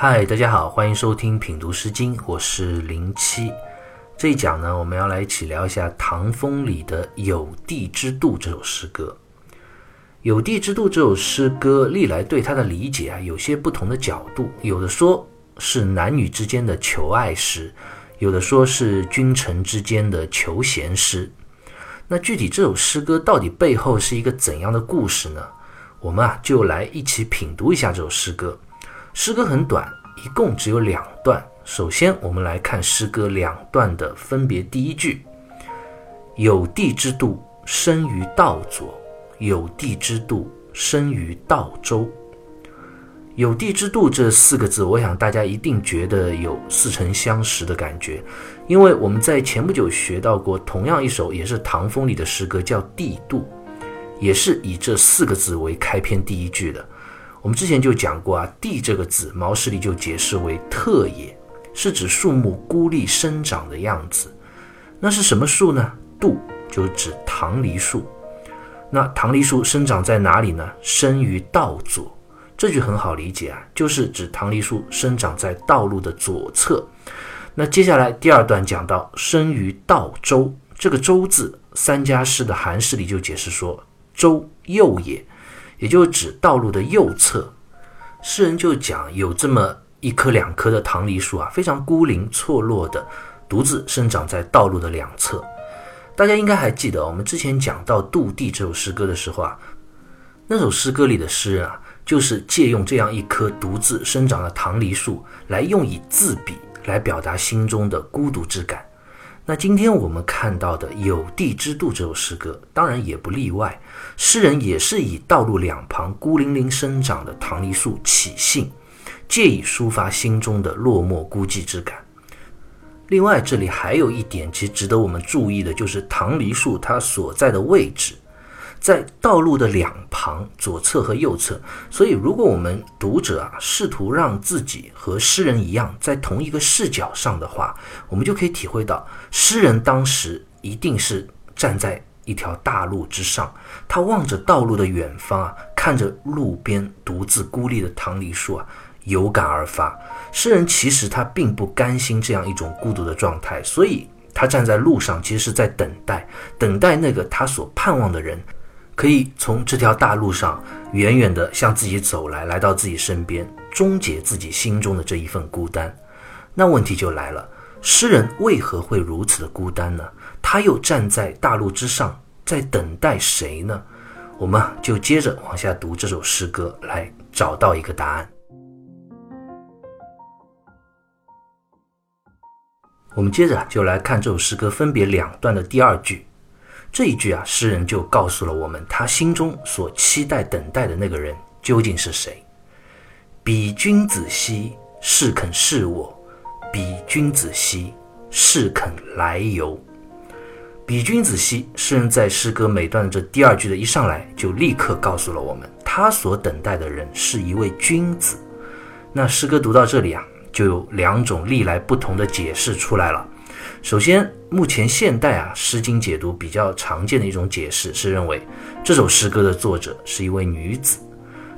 嗨，大家好，欢迎收听品读诗经，我是零七。这一讲呢，我们要来一起聊一下唐风里的《有地之度》这首诗歌。《有地之度》这首诗歌历来对它的理解啊，有些不同的角度。有的说是男女之间的求爱诗，有的说是君臣之间的求贤诗。那具体这首诗歌到底背后是一个怎样的故事呢？我们啊，就来一起品读一下这首诗歌。诗歌很短，一共只有两段。首先，我们来看诗歌两段的分别。第一句：“有地之度，生于道左；有地之度，生于道周。”“有地之度”这四个字，我想大家一定觉得有似曾相识的感觉，因为我们在前不久学到过同样一首也是唐风里的诗歌，叫《地度》，也是以这四个字为开篇第一句的。我们之前就讲过啊，“地”这个字，毛氏里就解释为特也。是指树木孤立生长的样子，那是什么树呢？杜就指棠梨树。那棠梨树生长在哪里呢？生于道左。这句很好理解啊，就是指棠梨树生长在道路的左侧。那接下来第二段讲到生于道周，这个周字，三家诗的韩诗里就解释说，周右也，也就是指道路的右侧。诗人就讲有这么。一棵两棵的棠梨树啊，非常孤零错落的，独自生长在道路的两侧。大家应该还记得，我们之前讲到《杜地》这首诗歌的时候啊，那首诗歌里的诗人啊，就是借用这样一棵独自生长的棠梨树，来用以自比，来表达心中的孤独之感。那今天我们看到的《有地之度》这首诗歌，当然也不例外，诗人也是以道路两旁孤零零生长的棠梨树起兴。借以抒发心中的落寞孤寂之感。另外，这里还有一点其实值得我们注意的，就是棠梨树它所在的位置，在道路的两旁，左侧和右侧。所以，如果我们读者啊试图让自己和诗人一样在同一个视角上的话，我们就可以体会到，诗人当时一定是站在一条大路之上，他望着道路的远方啊，看着路边独自孤立的棠梨树啊。有感而发，诗人其实他并不甘心这样一种孤独的状态，所以他站在路上，其实是在等待，等待那个他所盼望的人，可以从这条大路上远远地向自己走来，来到自己身边，终结自己心中的这一份孤单。那问题就来了，诗人为何会如此的孤单呢？他又站在大路之上，在等待谁呢？我们就接着往下读这首诗歌，来找到一个答案。我们接着就来看这首诗歌分别两段的第二句，这一句啊，诗人就告诉了我们他心中所期待等待的那个人究竟是谁。彼君子兮，是肯是我；彼君子兮，是肯来由。彼君子兮，诗人在诗歌每段的这第二句的一上来就立刻告诉了我们，他所等待的人是一位君子。那诗歌读到这里啊。就有两种历来不同的解释出来了。首先，目前现代啊《诗经》解读比较常见的一种解释是认为这首诗歌的作者是一位女子，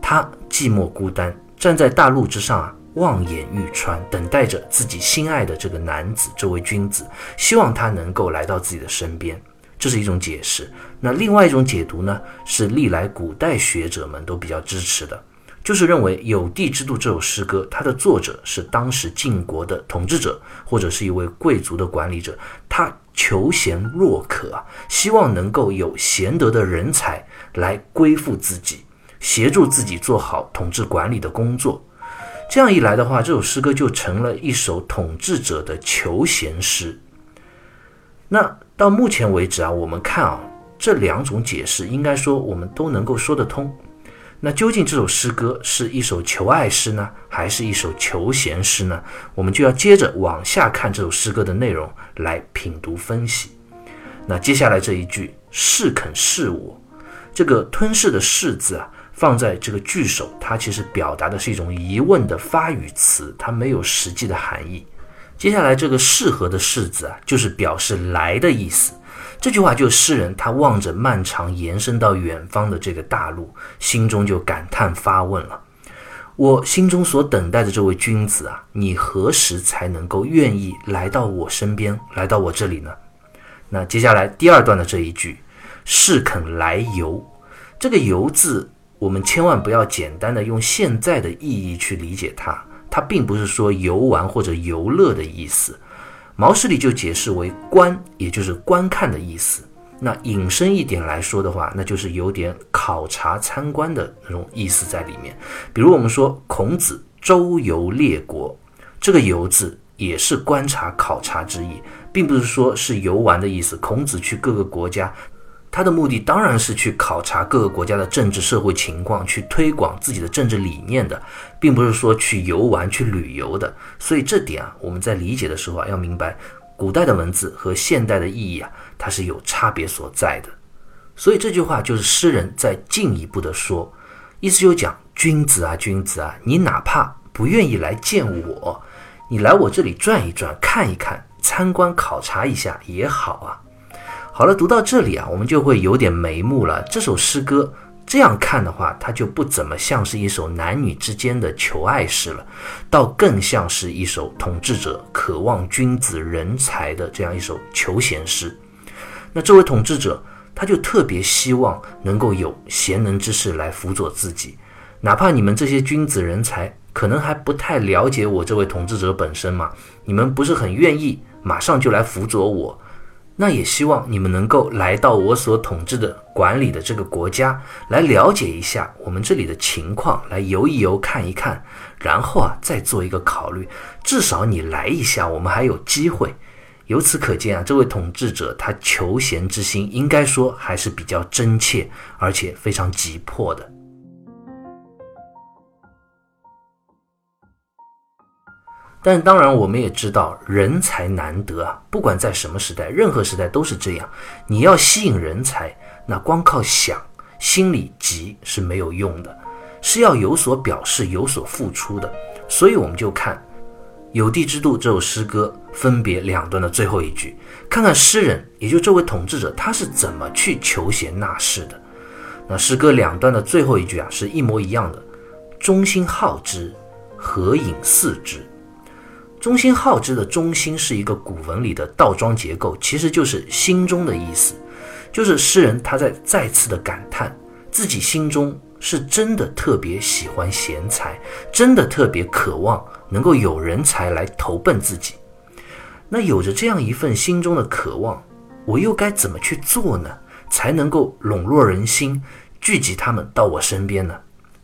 她寂寞孤单，站在大路之上啊，望眼欲穿，等待着自己心爱的这个男子，这位君子，希望他能够来到自己的身边。这是一种解释。那另外一种解读呢，是历来古代学者们都比较支持的。就是认为《有地之度》这首诗歌，它的作者是当时晋国的统治者，或者是一位贵族的管理者。他求贤若渴啊，希望能够有贤德的人才来归附自己，协助自己做好统治管理的工作。这样一来的话，这首诗歌就成了一首统治者的求贤诗。那到目前为止啊，我们看啊，这两种解释，应该说我们都能够说得通。那究竟这首诗歌是一首求爱诗呢，还是一首求贤诗呢？我们就要接着往下看这首诗歌的内容来品读分析。那接下来这一句“是肯是我”，这个吞噬的“是”字啊，放在这个句首，它其实表达的是一种疑问的发语词，它没有实际的含义。接下来这个“适合”的“适”字啊，就是表示来的意思。这句话就是诗人他望着漫长延伸到远方的这个大陆，心中就感叹发问了：我心中所等待的这位君子啊，你何时才能够愿意来到我身边，来到我这里呢？那接下来第二段的这一句，是肯来游，这个游字，我们千万不要简单的用现在的意义去理解它，它并不是说游玩或者游乐的意思。毛氏里就解释为观，也就是观看的意思。那引申一点来说的话，那就是有点考察参观的那种意思在里面。比如我们说孔子周游列国，这个游字也是观察考察之意，并不是说是游玩的意思。孔子去各个国家，他的目的当然是去考察各个国家的政治社会情况，去推广自己的政治理念的，并不是说去游玩去旅游的。所以这点啊，我们在理解的时候啊，要明白古代的文字和现代的意义啊。它是有差别所在的，所以这句话就是诗人在进一步的说，意思就讲君子啊，君子啊，你哪怕不愿意来见我，你来我这里转一转，看一看，参观考察一下也好啊。好了，读到这里啊，我们就会有点眉目了。这首诗歌这样看的话，它就不怎么像是一首男女之间的求爱诗了，倒更像是一首统治者渴望君子人才的这样一首求贤诗。那这位统治者，他就特别希望能够有贤能之士来辅佐自己，哪怕你们这些君子人才可能还不太了解我这位统治者本身嘛，你们不是很愿意马上就来辅佐我，那也希望你们能够来到我所统治的管理的这个国家来了解一下我们这里的情况，来游一游看一看，然后啊再做一个考虑，至少你来一下，我们还有机会。由此可见啊，这位统治者他求贤之心，应该说还是比较真切，而且非常急迫的。但当然，我们也知道人才难得啊，不管在什么时代，任何时代都是这样。你要吸引人才，那光靠想，心里急是没有用的，是要有所表示、有所付出的。所以我们就看。有地之度这首诗歌分别两段的最后一句，看看诗人，也就这位统治者，他是怎么去求贤纳士的。那诗歌两段的最后一句啊，是一模一样的：忠心好之，何隐似之。忠心好之的忠心是一个古文里的倒装结构，其实就是心中的意思，就是诗人他在再次的感叹自己心中。是真的特别喜欢贤才，真的特别渴望能够有人才来投奔自己。那有着这样一份心中的渴望，我又该怎么去做呢？才能够笼络人心，聚集他们到我身边呢？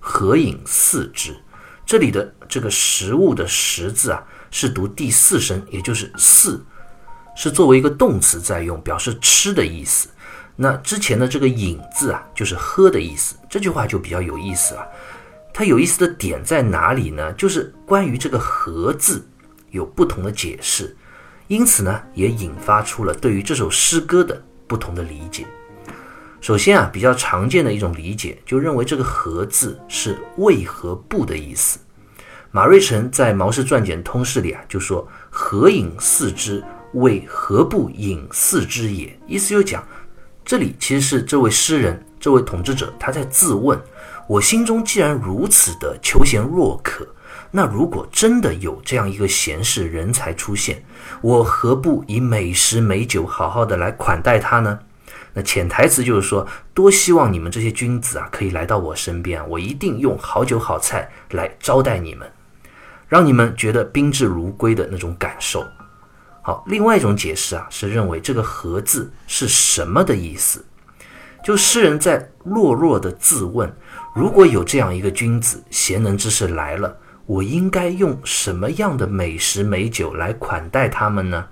合影四之，这里的这个食物的食字啊，是读第四声，也就是四，是作为一个动词在用，表示吃的意思。那之前的这个“饮”字啊，就是喝的意思。这句话就比较有意思了。它有意思的点在哪里呢？就是关于这个“和”字有不同的解释，因此呢，也引发出了对于这首诗歌的不同的理解。首先啊，比较常见的一种理解就认为这个“和”字是“为何不”的意思。马瑞辰在《毛氏传简通释》里啊就说：“何饮四之？为何不饮四之也？”意思就讲。这里其实是这位诗人、这位统治者，他在自问：我心中既然如此的求贤若渴，那如果真的有这样一个贤士人才出现，我何不以美食美酒好好的来款待他呢？那潜台词就是说，多希望你们这些君子啊，可以来到我身边，我一定用好酒好菜来招待你们，让你们觉得宾至如归的那种感受。好，另外一种解释啊，是认为这个“和”字是什么的意思？就诗人在弱弱的自问：如果有这样一个君子、贤能之士来了，我应该用什么样的美食美酒来款待他们呢？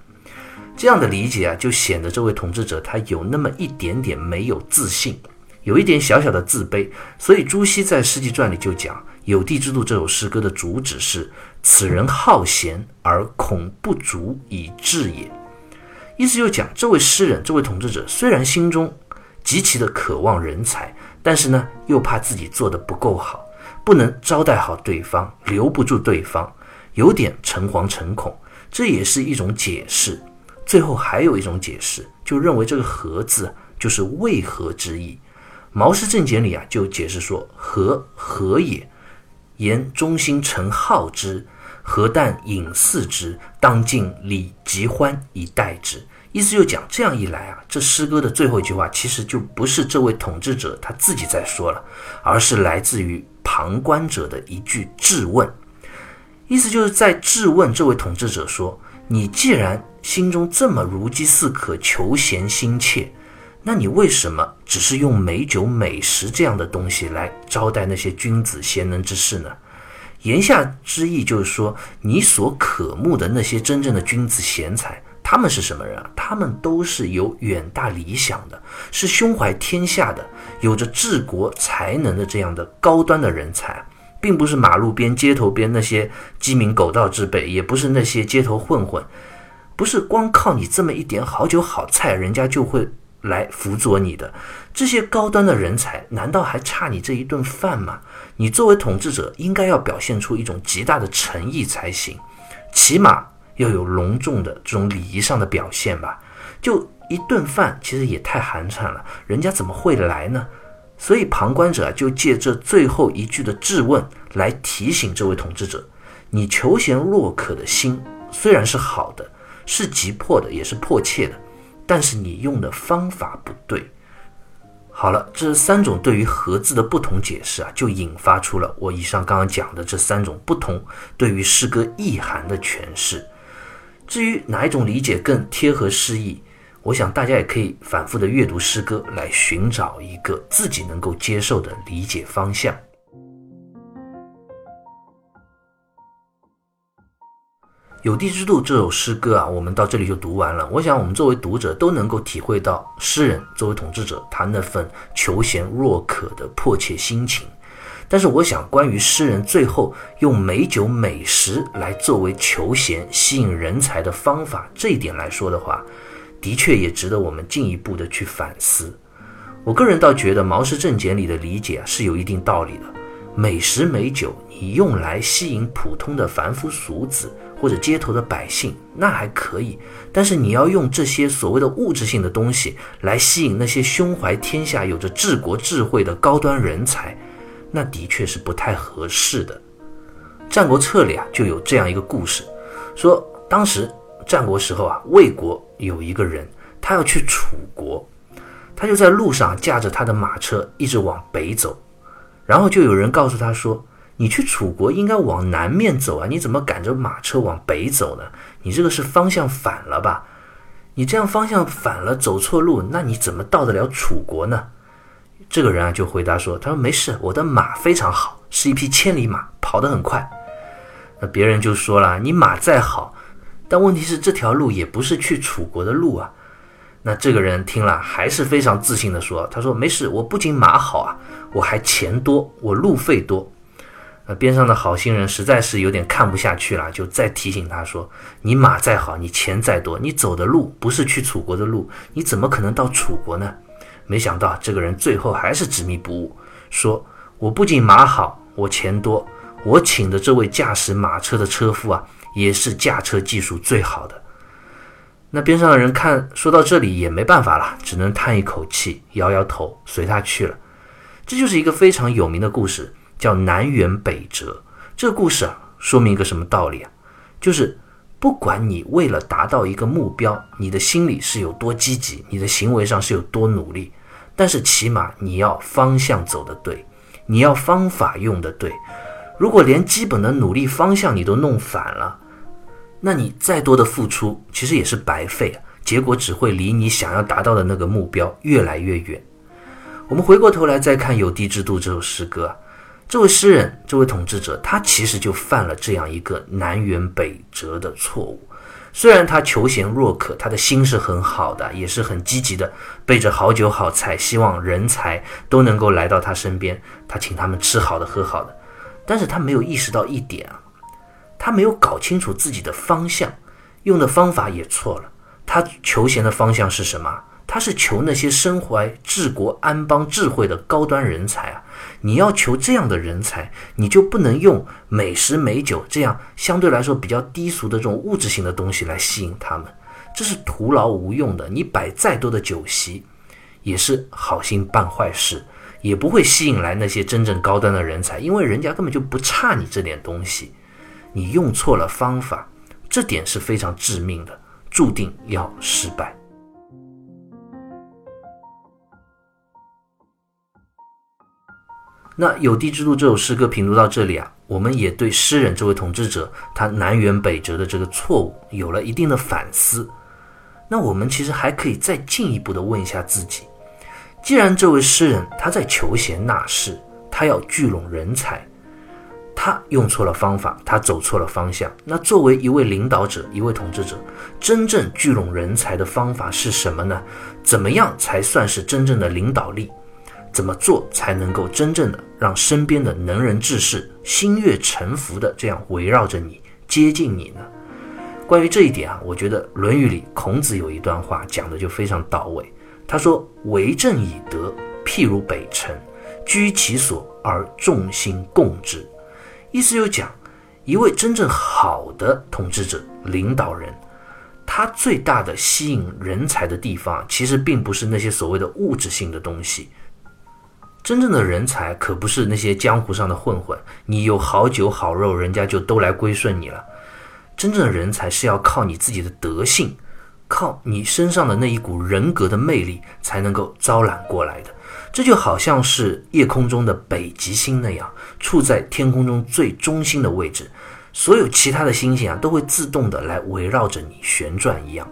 这样的理解啊，就显得这位统治者他有那么一点点没有自信，有一点小小的自卑。所以朱熹在《世纪传》里就讲，《有地之度》这首诗歌的主旨是。此人好贤而恐不足以治也，意思就讲这位诗人、这位统治者虽然心中极其的渴望人才，但是呢又怕自己做的不够好，不能招待好对方，留不住对方，有点诚惶诚恐，这也是一种解释。最后还有一种解释，就认为这个“何”字就是为何之意。《毛氏正解》里啊就解释说：“何何也。”言忠心诚好之，何但隐祀之？当尽礼极欢以待之。意思就讲，这样一来啊，这诗歌的最后一句话其实就不是这位统治者他自己在说了，而是来自于旁观者的一句质问。意思就是在质问这位统治者说：“你既然心中这么如饥似渴、求贤心切，那你为什么只是用美酒美食这样的东西来招待那些君子贤能之士呢？”言下之意就是说，你所渴慕的那些真正的君子贤才。他们是什么人啊？他们都是有远大理想的，是胸怀天下的，有着治国才能的这样的高端的人才，并不是马路边、街头边那些鸡鸣狗盗之辈，也不是那些街头混混，不是光靠你这么一点好酒好菜，人家就会来辅佐你的。这些高端的人才，难道还差你这一顿饭吗？你作为统治者，应该要表现出一种极大的诚意才行，起码。要有隆重的这种礼仪上的表现吧，就一顿饭其实也太寒碜了，人家怎么会来呢？所以旁观者就借这最后一句的质问来提醒这位统治者：你求贤若渴的心虽然是好的，是急迫的，也是迫切的，但是你用的方法不对。好了，这三种对于“合”字的不同解释啊，就引发出了我以上刚刚讲的这三种不同对于诗歌意涵的诠释。至于哪一种理解更贴合诗意，我想大家也可以反复的阅读诗歌，来寻找一个自己能够接受的理解方向。《有地之度》这首诗歌啊，我们到这里就读完了。我想我们作为读者都能够体会到诗人作为统治者他那份求贤若渴的迫切心情。但是我想，关于诗人最后用美酒美食来作为求贤、吸引人才的方法，这一点来说的话，的确也值得我们进一步的去反思。我个人倒觉得《毛氏正解》里的理解是有一定道理的。美食美酒，你用来吸引普通的凡夫俗子或者街头的百姓，那还可以；但是你要用这些所谓的物质性的东西来吸引那些胸怀天下、有着治国智慧的高端人才。那的确是不太合适的。《战国策》里啊就有这样一个故事，说当时战国时候啊，魏国有一个人，他要去楚国，他就在路上驾着他的马车一直往北走，然后就有人告诉他说：“你去楚国应该往南面走啊，你怎么赶着马车往北走呢？你这个是方向反了吧？你这样方向反了，走错路，那你怎么到得了楚国呢？”这个人啊就回答说：“他说没事，我的马非常好，是一匹千里马，跑得很快。”那别人就说了：“你马再好，但问题是这条路也不是去楚国的路啊。”那这个人听了还是非常自信的说：“他说没事，我不仅马好啊，我还钱多，我路费多。”那边上的好心人实在是有点看不下去了，就再提醒他说：“你马再好，你钱再多，你走的路不是去楚国的路，你怎么可能到楚国呢？”没想到这个人最后还是执迷不悟，说：“我不仅马好，我钱多，我请的这位驾驶马车的车夫啊，也是驾车技术最好的。”那边上的人看说到这里也没办法了，只能叹一口气，摇摇头，随他去了。这就是一个非常有名的故事，叫南辕北辙。这个故事啊，说明一个什么道理啊？就是不管你为了达到一个目标，你的心里是有多积极，你的行为上是有多努力。但是起码你要方向走的对，你要方法用的对。如果连基本的努力方向你都弄反了，那你再多的付出其实也是白费啊，结果只会离你想要达到的那个目标越来越远。我们回过头来再看《有地之度》这首诗歌啊，这位诗人，这位统治者，他其实就犯了这样一个南辕北辙的错误。虽然他求贤若渴，他的心是很好的，也是很积极的，备着好酒好菜，希望人才都能够来到他身边，他请他们吃好的喝好的。但是他没有意识到一点啊，他没有搞清楚自己的方向，用的方法也错了。他求贤的方向是什么？他是求那些身怀治国安邦智慧的高端人才啊！你要求这样的人才，你就不能用美食美酒这样相对来说比较低俗的这种物质性的东西来吸引他们，这是徒劳无用的。你摆再多的酒席，也是好心办坏事，也不会吸引来那些真正高端的人才，因为人家根本就不差你这点东西。你用错了方法，这点是非常致命的，注定要失败。那《有地之度》这首诗歌评读到这里啊，我们也对诗人这位统治者他南辕北辙的这个错误有了一定的反思。那我们其实还可以再进一步的问一下自己：既然这位诗人他在求贤纳士，他要聚拢人才，他用错了方法，他走错了方向。那作为一位领导者，一位统治者，真正聚拢人才的方法是什么呢？怎么样才算是真正的领导力？怎么做才能够真正的让身边的能人志士心悦诚服的这样围绕着你、接近你呢？关于这一点啊，我觉得《论语》里孔子有一段话讲的就非常到位。他说：“为政以德，譬如北辰，居其所而众星共之。”意思就讲，一位真正好的统治者、领导人，他最大的吸引人才的地方，其实并不是那些所谓的物质性的东西。真正的人才可不是那些江湖上的混混，你有好酒好肉，人家就都来归顺你了。真正的人才是要靠你自己的德性，靠你身上的那一股人格的魅力才能够招揽过来的。这就好像是夜空中的北极星那样，处在天空中最中心的位置，所有其他的星星啊都会自动的来围绕着你旋转一样。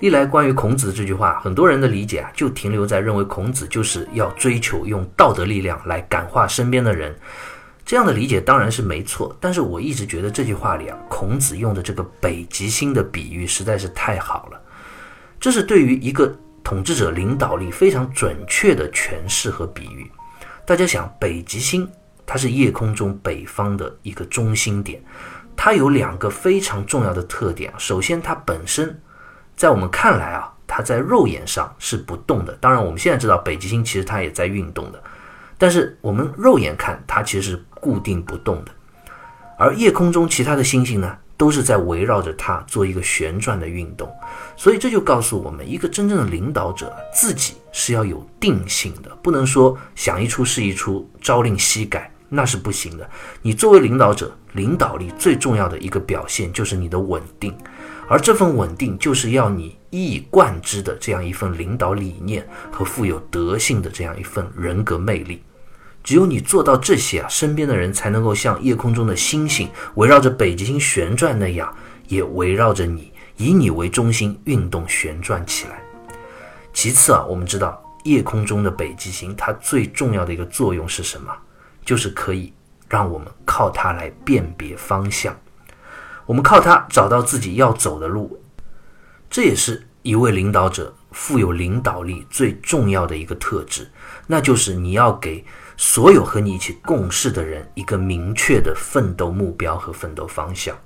历来关于孔子的这句话，很多人的理解啊，就停留在认为孔子就是要追求用道德力量来感化身边的人。这样的理解当然是没错，但是我一直觉得这句话里啊，孔子用的这个北极星的比喻实在是太好了。这是对于一个统治者领导力非常准确的诠释和比喻。大家想，北极星它是夜空中北方的一个中心点，它有两个非常重要的特点。首先，它本身。在我们看来啊，它在肉眼上是不动的。当然，我们现在知道北极星其实它也在运动的，但是我们肉眼看它其实是固定不动的。而夜空中其他的星星呢，都是在围绕着它做一个旋转的运动。所以这就告诉我们，一个真正的领导者自己是要有定性的，不能说想一出是一出，朝令夕改，那是不行的。你作为领导者，领导力最重要的一个表现就是你的稳定。而这份稳定，就是要你一以贯之的这样一份领导理念和富有德性的这样一份人格魅力。只有你做到这些啊，身边的人才能够像夜空中的星星围绕着北极星旋转那样，也围绕着你，以你为中心运动旋转起来。其次啊，我们知道夜空中的北极星，它最重要的一个作用是什么？就是可以让我们靠它来辨别方向。我们靠它找到自己要走的路，这也是一位领导者富有领导力最重要的一个特质，那就是你要给所有和你一起共事的人一个明确的奋斗目标和奋斗方向。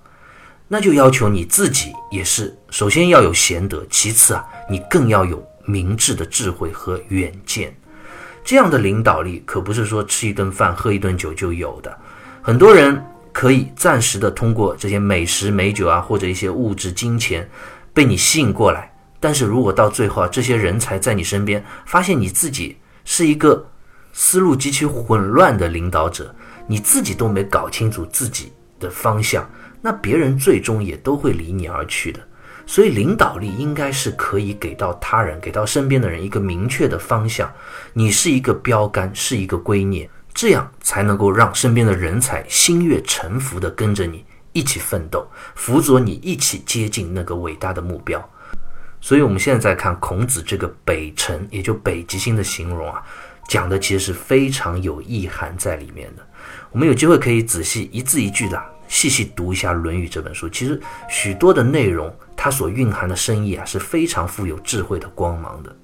那就要求你自己也是，首先要有贤德，其次啊，你更要有明智的智慧和远见。这样的领导力可不是说吃一顿饭、喝一顿酒就有的，很多人。可以暂时的通过这些美食美酒啊，或者一些物质金钱，被你吸引过来。但是如果到最后啊，这些人才在你身边，发现你自己是一个思路极其混乱的领导者，你自己都没搞清楚自己的方向，那别人最终也都会离你而去的。所以，领导力应该是可以给到他人、给到身边的人一个明确的方向。你是一个标杆，是一个圭臬。这样才能够让身边的人才心悦诚服地跟着你一起奋斗，辅佐你一起接近那个伟大的目标。所以，我们现在在看孔子这个北辰，也就北极星的形容啊，讲的其实是非常有意涵在里面的。我们有机会可以仔细一字一句的细细读一下《论语》这本书，其实许多的内容它所蕴含的深意啊，是非常富有智慧的光芒的。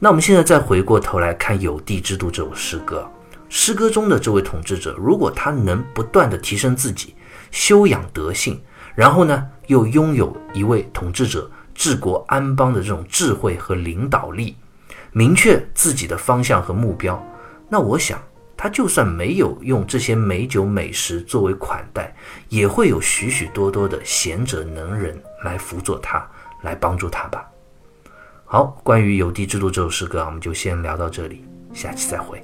那我们现在再回过头来看《有地之度》这首诗歌。诗歌中的这位统治者，如果他能不断的提升自己，修养德性，然后呢，又拥有一位统治者治国安邦的这种智慧和领导力，明确自己的方向和目标，那我想，他就算没有用这些美酒美食作为款待，也会有许许多多的贤者能人来辅佐他，来帮助他吧。好，关于有地之路这首诗歌，我们就先聊到这里，下期再会。